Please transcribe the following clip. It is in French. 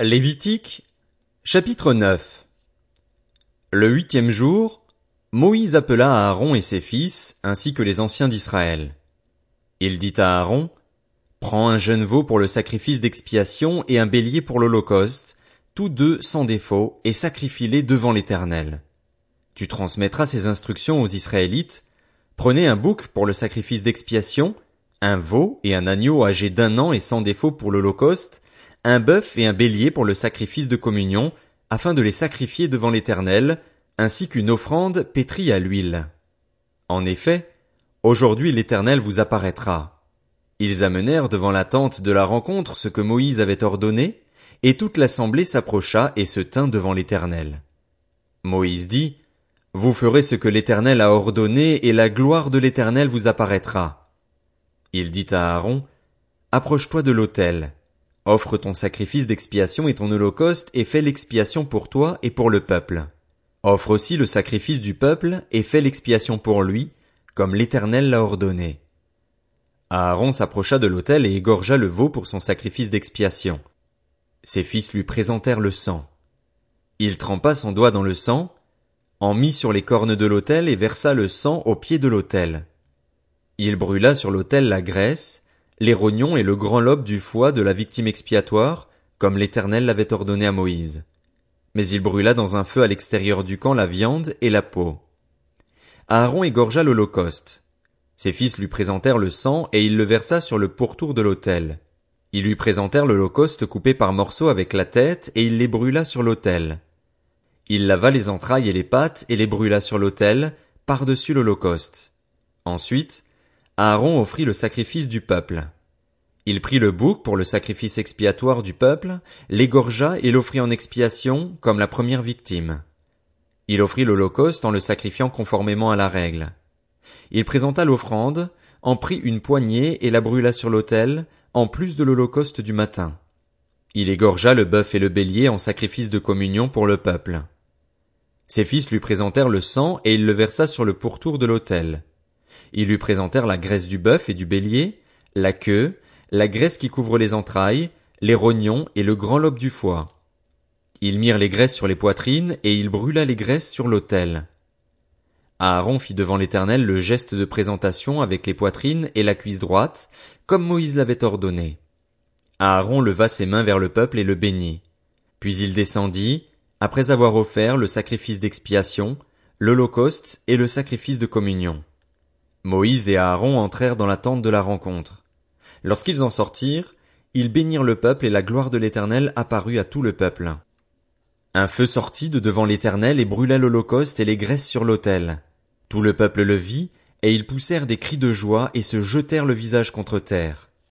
Lévitique, chapitre 9 Le huitième jour, Moïse appela Aaron et ses fils, ainsi que les anciens d'Israël. Il dit à Aaron, Prends un jeune veau pour le sacrifice d'expiation et un bélier pour l'holocauste, tous deux sans défaut, et sacrifie-les devant l'Éternel. Tu transmettras ces instructions aux Israélites. Prenez un bouc pour le sacrifice d'expiation, un veau et un agneau âgé d'un an et sans défaut pour l'holocauste, un bœuf et un bélier pour le sacrifice de communion, afin de les sacrifier devant l'Éternel, ainsi qu'une offrande pétrie à l'huile. En effet, aujourd'hui l'Éternel vous apparaîtra. Ils amenèrent devant la tente de la rencontre ce que Moïse avait ordonné, et toute l'assemblée s'approcha et se tint devant l'Éternel. Moïse dit, Vous ferez ce que l'Éternel a ordonné, et la gloire de l'Éternel vous apparaîtra. Il dit à Aaron, Approche-toi de l'autel, offre ton sacrifice d'expiation et ton holocauste et fais l'expiation pour toi et pour le peuple. Offre aussi le sacrifice du peuple et fais l'expiation pour lui, comme l'Éternel l'a ordonné. Aaron s'approcha de l'autel et égorgea le veau pour son sacrifice d'expiation. Ses fils lui présentèrent le sang. Il trempa son doigt dans le sang, en mit sur les cornes de l'autel et versa le sang au pied de l'autel. Il brûla sur l'autel la graisse, les rognons et le grand lobe du foie de la victime expiatoire, comme l'Éternel l'avait ordonné à Moïse. Mais il brûla dans un feu à l'extérieur du camp la viande et la peau. Aaron égorgea l'holocauste. Ses fils lui présentèrent le sang et il le versa sur le pourtour de l'autel. Ils lui présentèrent l'holocauste coupé par morceaux avec la tête et il les brûla sur l'autel. Il lava les entrailles et les pattes et les brûla sur l'autel, par-dessus l'holocauste. Ensuite, Aaron offrit le sacrifice du peuple. Il prit le bouc pour le sacrifice expiatoire du peuple, l'égorgea et l'offrit en expiation comme la première victime. Il offrit l'holocauste en le sacrifiant conformément à la règle. Il présenta l'offrande, en prit une poignée et la brûla sur l'autel, en plus de l'holocauste du matin. Il égorgea le bœuf et le bélier en sacrifice de communion pour le peuple. Ses fils lui présentèrent le sang et il le versa sur le pourtour de l'autel. Ils lui présentèrent la graisse du bœuf et du bélier, la queue, la graisse qui couvre les entrailles, les rognons et le grand lobe du foie. Ils mirent les graisses sur les poitrines et il brûla les graisses sur l'autel. Aaron fit devant l'Éternel le geste de présentation avec les poitrines et la cuisse droite, comme Moïse l'avait ordonné. Aaron leva ses mains vers le peuple et le bénit. Puis il descendit, après avoir offert le sacrifice d'expiation, l'holocauste et le sacrifice de communion. Moïse et Aaron entrèrent dans la tente de la rencontre. Lorsqu'ils en sortirent, ils bénirent le peuple et la gloire de l'Éternel apparut à tout le peuple. Un feu sortit de devant l'Éternel et brûla l'holocauste et les graisses sur l'autel. Tout le peuple le vit, et ils poussèrent des cris de joie et se jetèrent le visage contre terre.